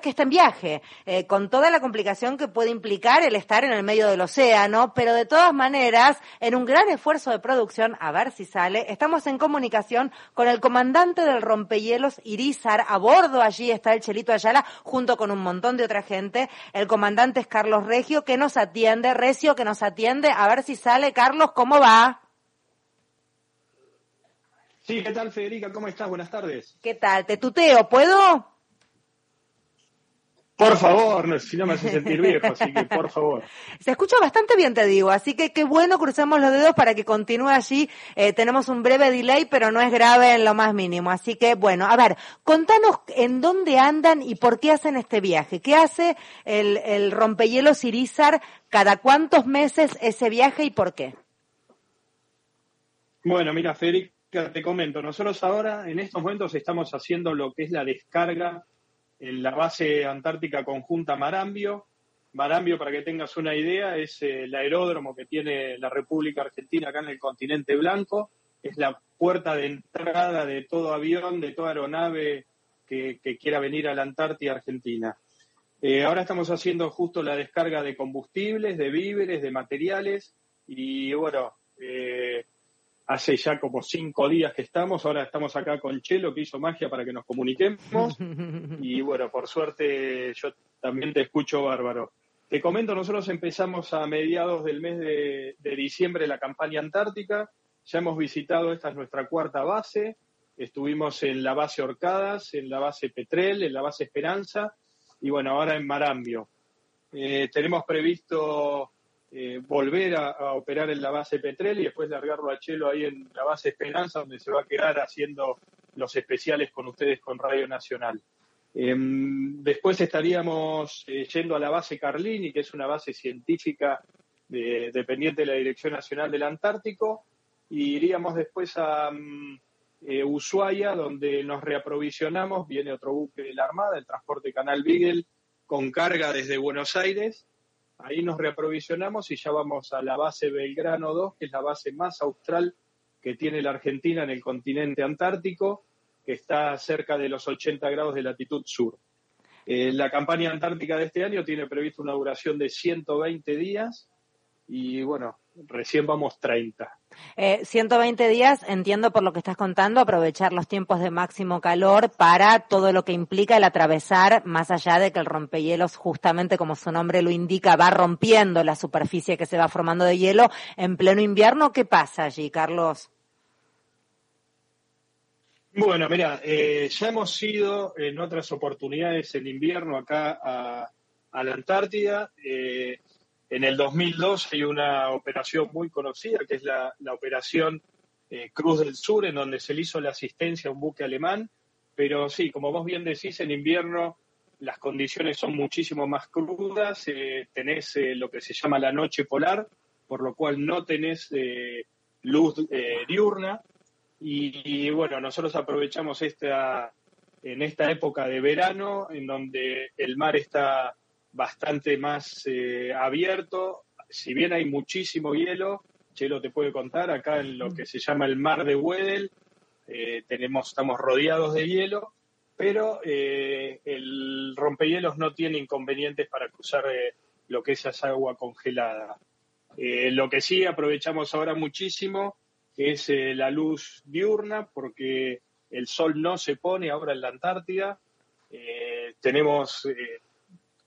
que está en viaje, eh, con toda la complicación que puede implicar el estar en el medio del océano, pero de todas maneras, en un gran esfuerzo de producción, a ver si sale, estamos en comunicación con el comandante del rompehielos, Irizar, a bordo allí está el Chelito Ayala, junto con un montón de otra gente, el comandante es Carlos Regio, que nos atiende, Recio, que nos atiende, a ver si sale, Carlos, ¿cómo va? Sí, ¿qué tal Federica? ¿Cómo estás? Buenas tardes. ¿Qué tal? ¿Te tuteo? ¿Puedo? Por favor, si no me hace sentir viejo, así que por favor. Se escucha bastante bien, te digo, así que qué bueno, crucemos los dedos para que continúe allí. Eh, tenemos un breve delay, pero no es grave en lo más mínimo. Así que, bueno, a ver, contanos en dónde andan y por qué hacen este viaje. ¿Qué hace el, el rompehielos Irizar? ¿Cada cuántos meses ese viaje y por qué? Bueno, mira, Federica, te comento, nosotros ahora en estos momentos estamos haciendo lo que es la descarga en la base antártica conjunta Marambio. Marambio, para que tengas una idea, es eh, el aeródromo que tiene la República Argentina acá en el continente blanco. Es la puerta de entrada de todo avión, de toda aeronave que, quiera venir a la Antártida Argentina. Eh, ahora estamos haciendo justo la descarga de combustibles, de víveres, de materiales y bueno, eh, hace ya como cinco días que estamos, ahora estamos acá con Chelo que hizo magia para que nos comuniquemos y bueno, por suerte yo también te escucho bárbaro. Te comento, nosotros empezamos a mediados del mes de, diciembre la campaña antártica, ya hemos visitado, esta es nuestra cuarta base, estuvimos en la base Orcadas, en la base Petrel, en la base Esperanza y bueno, ahora en Marambio. Eh, tenemos previsto eh, volver a, operar en la base Petrel y después largarlo a Chelo ahí en la base Esperanza, donde se va a quedar haciendo los especiales con ustedes con Radio Nacional. Em, después estaríamos eh, yendo a la base Carlini, que es una base científica dependiente de la Dirección Nacional del Antártico, y iríamos después a mm, eh, Ushuaia, donde nos reaprovisionamos, viene otro buque de la Armada, el transporte Canal Beagle, con carga desde Buenos Aires, Ahí nos reaprovisionamos y ya vamos a la base Belgrano 2, que es la base más austral que tiene la Argentina en el continente antártico, que está cerca de los 80 grados de latitud sur. Eh, la campaña antártica de este año tiene previsto una duración de 120 días y bueno, recién vamos 30. Eh, 120 días, entiendo por lo que estás contando, aprovechar los tiempos de máximo calor para todo lo que implica el atravesar, más allá de que el rompehielos, justamente como su nombre lo indica, va rompiendo la superficie que se va formando de hielo en pleno invierno. ¿Qué pasa allí, Carlos? Bueno, mira, eh, ya hemos ido en otras oportunidades en invierno acá a, a la Antártida. Eh, en el 2002 hay una operación muy conocida, que es la, operación eh, Cruz del Sur, en donde se le hizo la asistencia a un buque alemán. Pero sí, como vos bien decís, en invierno las condiciones son muchísimo más crudas. Eh, tenés eh, lo que se llama la noche polar, por lo cual no tenés luz diurna. Y, y, bueno, nosotros aprovechamos esta, en esta época de verano, en donde el mar está bastante más eh, abierto. Si bien hay muchísimo hielo, Chelo te puede contar, acá en lo que se llama el mar de Wedel, eh, tenemos, estamos rodeados de hielo, pero eh, el rompehielos no tiene inconvenientes para cruzar lo que es esa agua congelada. lo que sí aprovechamos ahora muchísimo es la luz diurna, porque el sol no se pone ahora en la Antártida. tenemos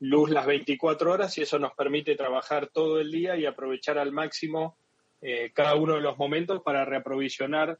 luz las 24 horas y eso nos permite trabajar todo el día y aprovechar al máximo eh, cada uno de los momentos para reaprovisionar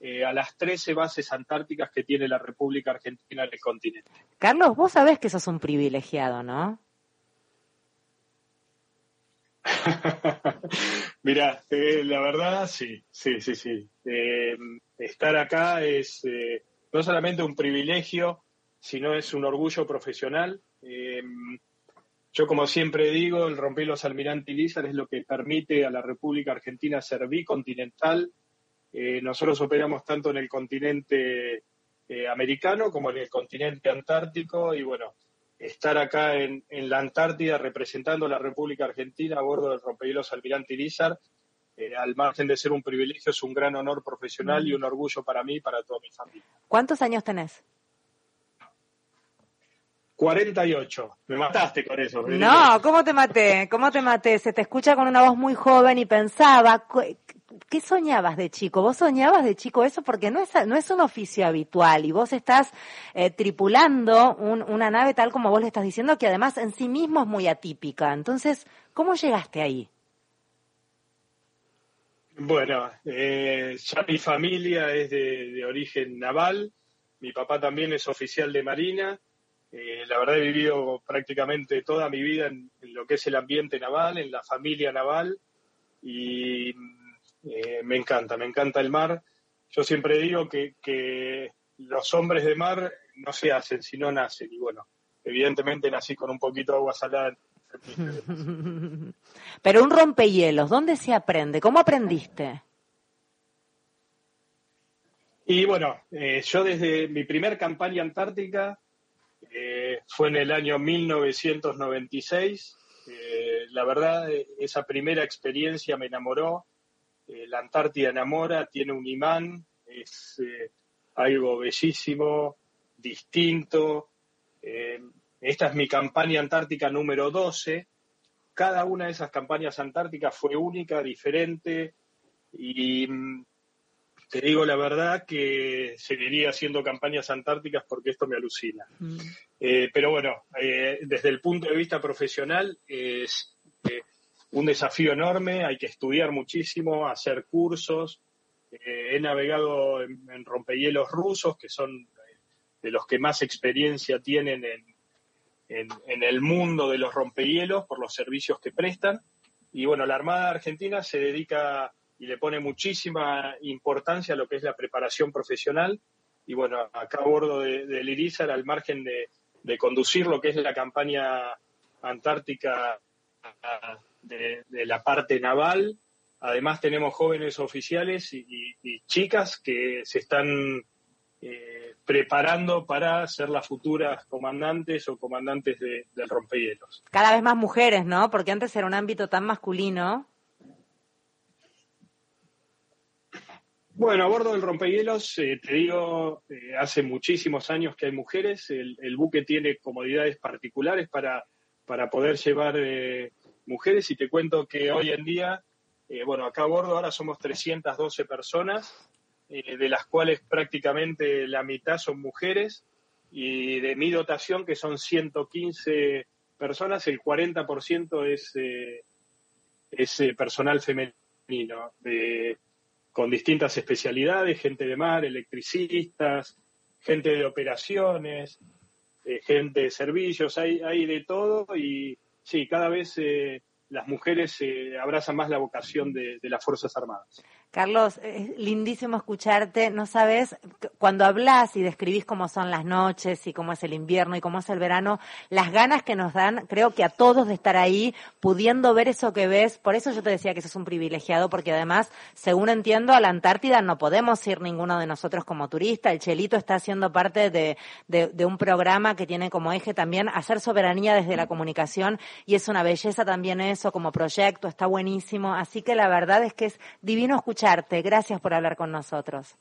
eh, a las 13 bases antárticas que tiene la República Argentina en el continente. Carlos, vos sabés que sos un privilegiado, ¿no? Mira, eh, la verdad sí, sí, sí, sí. estar acá es no solamente un privilegio, sino es un orgullo profesional. Eh, yo, como siempre digo, el los Almirante Lizar es lo que permite a la República Argentina ser bicontinental. Eh, nosotros operamos tanto en el continente eh, americano como en el continente antártico y bueno, estar acá en, la Antártida representando a la República Argentina a bordo del rompehielos Almirante Lizar, al margen de ser un privilegio, es un gran honor profesional y un orgullo para mí y para toda mi familia. ¿Cuántos años tenés? 48. Me mataste con eso. No, ¿cómo te maté? ¿Cómo te maté? Se te escucha con una voz muy joven y pensaba, ¿qué soñabas de chico? ¿Vos soñabas de chico eso? Porque no es, no es un oficio habitual y vos estás eh, tripulando una nave tal como vos le estás diciendo, que además en sí mismo es muy atípica. Entonces, ¿cómo llegaste ahí? Bueno, eh, ya mi familia es de, origen naval, mi papá también es oficial de Marina, eh, la verdad he vivido prácticamente toda mi vida en, lo que es el ambiente naval, en la familia naval y eh, me encanta, me encanta el mar. Yo siempre digo que, que los hombres de mar no se hacen, sino nacen y bueno, evidentemente nací con un poquito de agua salada Pero un rompehielos, ¿dónde se aprende? ¿Cómo aprendiste? Y bueno, eh, yo desde mi primer campaña antártica eh, fue en el año 1996. Eh, la verdad, esa primera experiencia me enamoró. la Antártida enamora, tiene un imán, es algo bellísimo, distinto. Esta es mi campaña antártica número 12. Cada una de esas campañas antárticas fue única, diferente y mm, te digo la verdad que seguiría haciendo campañas antárticas porque esto me alucina. Mm. Eh, pero bueno, eh, desde el punto de vista profesional es eh, un desafío enorme, hay que estudiar muchísimo, hacer cursos. he navegado en, en, rompehielos rusos, que son de los que más experiencia tienen en, en, el mundo de los rompehielos por los servicios que prestan. Y bueno, la Armada Argentina se dedica y le pone muchísima importancia a lo que es la preparación profesional. Y bueno, acá a bordo del de al margen de, conducir lo que es la campaña antártica de, la parte naval, además tenemos jóvenes oficiales y, chicas que se están eh, preparando para ser las futuras comandantes o comandantes de, del rompehielos. Cada vez más mujeres, ¿no? Porque antes era un ámbito tan masculino. Bueno, a bordo del rompehielos, eh, te digo, eh, hace muchísimos años que hay mujeres. El, buque tiene comodidades particulares para, para poder llevar mujeres. Y te cuento que hoy en día, bueno, acá a bordo ahora somos 312 personas eh, de las cuales prácticamente la mitad son mujeres, y de mi dotación, que son 115 personas, el 40% es, eh, es eh, personal femenino, con distintas especialidades, gente de mar, electricistas, gente de operaciones, gente de servicios, hay, hay de todo y sí, cada vez las mujeres abrazan más la vocación de las Fuerzas Armadas. Carlos, es lindísimo escucharte. No sabes, cuando hablas y describís cómo son las noches y cómo es el invierno y cómo es el verano, las ganas que nos dan, creo que a todos de estar ahí, pudiendo ver eso que ves. Por eso yo te decía que eso es un privilegiado, porque además, según entiendo, a la Antártida no podemos ir ninguno de nosotros como turista. El Chelito está haciendo parte de, de un programa que tiene como eje también hacer soberanía desde la comunicación y es una belleza también eso como proyecto, está buenísimo. Así que la verdad es que es divino escuchar Gracias por hablar con nosotros.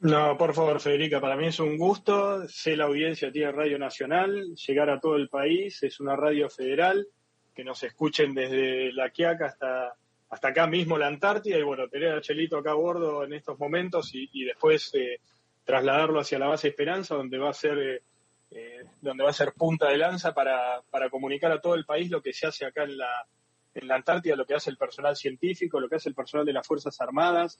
No, por favor, Federica, para mí es un gusto. Sé la audiencia tiene Radio Nacional, llegar a todo el país, es una radio federal, que nos escuchen desde La Quiaca hasta, hasta acá mismo la Antártida y bueno, tener a Chelito acá a bordo en estos momentos y, después eh, trasladarlo hacia la base Esperanza, donde va a ser eh, eh, donde va a ser punta de lanza para, para comunicar a todo el país lo que se hace acá en la, en la Antártida, lo que hace el personal científico, lo que hace el personal de las Fuerzas Armadas.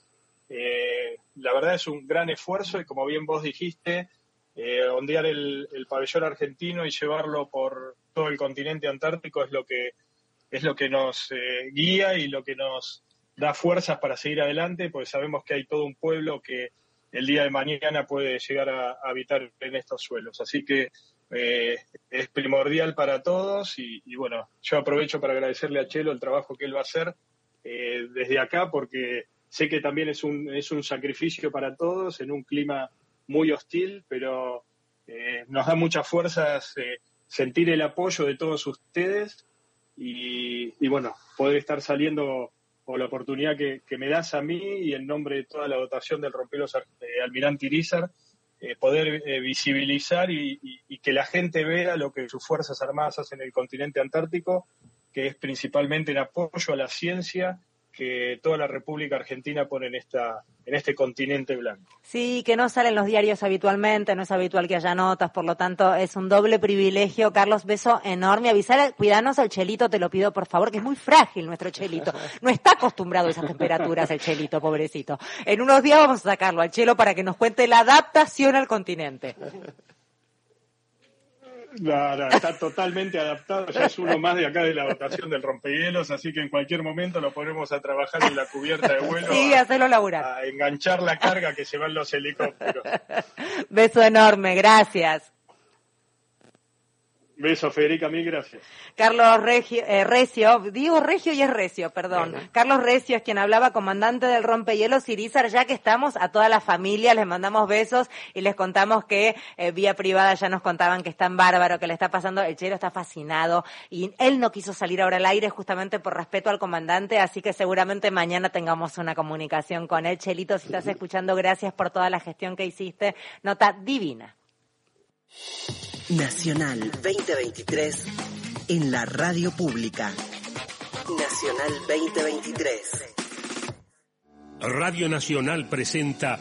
Eh, la verdad es un gran esfuerzo y como bien vos dijiste, eh, ondear el, pabellón argentino y llevarlo por todo el continente antártico es lo que es lo que nos eh, guía y lo que nos da fuerzas para seguir adelante, porque sabemos que hay todo un pueblo que el día de mañana puede llegar a habitar en estos suelos. Así que eh, es primordial para todos y, bueno, yo aprovecho para agradecerle a Chelo el trabajo que él va a hacer eh, desde acá porque sé que también es un, es un sacrificio para todos en un clima muy hostil, pero eh, nos da muchas fuerzas sentir el apoyo de todos ustedes y, bueno, poder estar saliendo o la oportunidad que, me das a mí y en nombre de toda la dotación del romperos Almirante Irizar, eh, poder visibilizar y, que la gente vea lo que sus Fuerzas Armadas hacen en el continente antártico, que es principalmente en apoyo a la ciencia que toda la República Argentina pone en esta en este continente blanco. Sí, que no salen los diarios habitualmente, no es habitual que haya notas, por lo tanto es un doble privilegio. Carlos, beso enorme. Avisar, cuidanos al chelito, te lo pido por favor, que es muy frágil nuestro chelito. No está acostumbrado a esas temperaturas el chelito, pobrecito. En unos días vamos a sacarlo al chelo para que nos cuente la adaptación al continente. No, está totalmente adaptado, ya es uno más de acá de la dotación del rompehielos, así que en cualquier momento lo ponemos a trabajar en la cubierta de vuelo. Sí, a, hacerlo laburar. A enganchar la carga que llevan los helicópteros. Beso enorme, gracias. Beso, Federica, mil gracias. Carlos Regio, eh, Recio, digo Regio y es Recio, perdón. Carlos Recio es quien hablaba, comandante del rompehielos Irizar, ya que estamos, a toda la familia les mandamos besos y les contamos que eh, vía privada ya nos contaban que está en bárbaro, que le está pasando, el chelo está fascinado y él no quiso salir ahora al aire justamente por respeto al comandante, así que seguramente mañana tengamos una comunicación con él. Chelito, si estás escuchando, gracias por toda la gestión que hiciste, nota divina. Nacional 2023 en la radio pública. Nacional 2023. Radio Nacional presenta